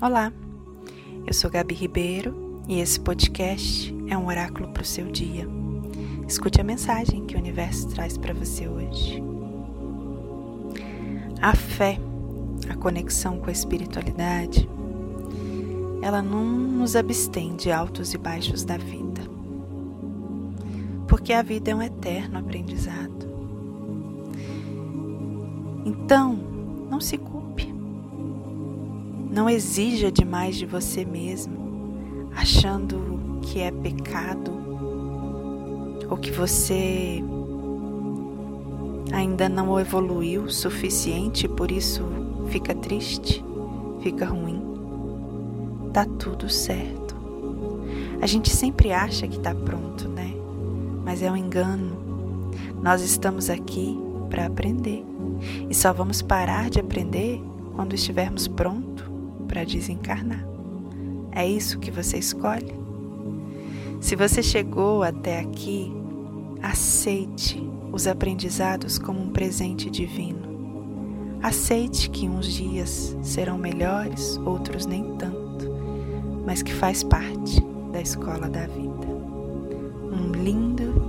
Olá, eu sou Gabi Ribeiro e esse podcast é um oráculo para o seu dia. Escute a mensagem que o universo traz para você hoje. A fé, a conexão com a espiritualidade, ela não nos abstém de altos e baixos da vida, porque a vida é um eterno aprendizado. Então, não se culpe não exija demais de você mesmo, achando que é pecado ou que você ainda não evoluiu o suficiente, por isso fica triste, fica ruim. Tá tudo certo. A gente sempre acha que tá pronto, né? Mas é um engano. Nós estamos aqui para aprender e só vamos parar de aprender quando estivermos prontos para desencarnar. É isso que você escolhe? Se você chegou até aqui, aceite os aprendizados como um presente divino. Aceite que uns dias serão melhores, outros nem tanto, mas que faz parte da escola da vida. Um lindo.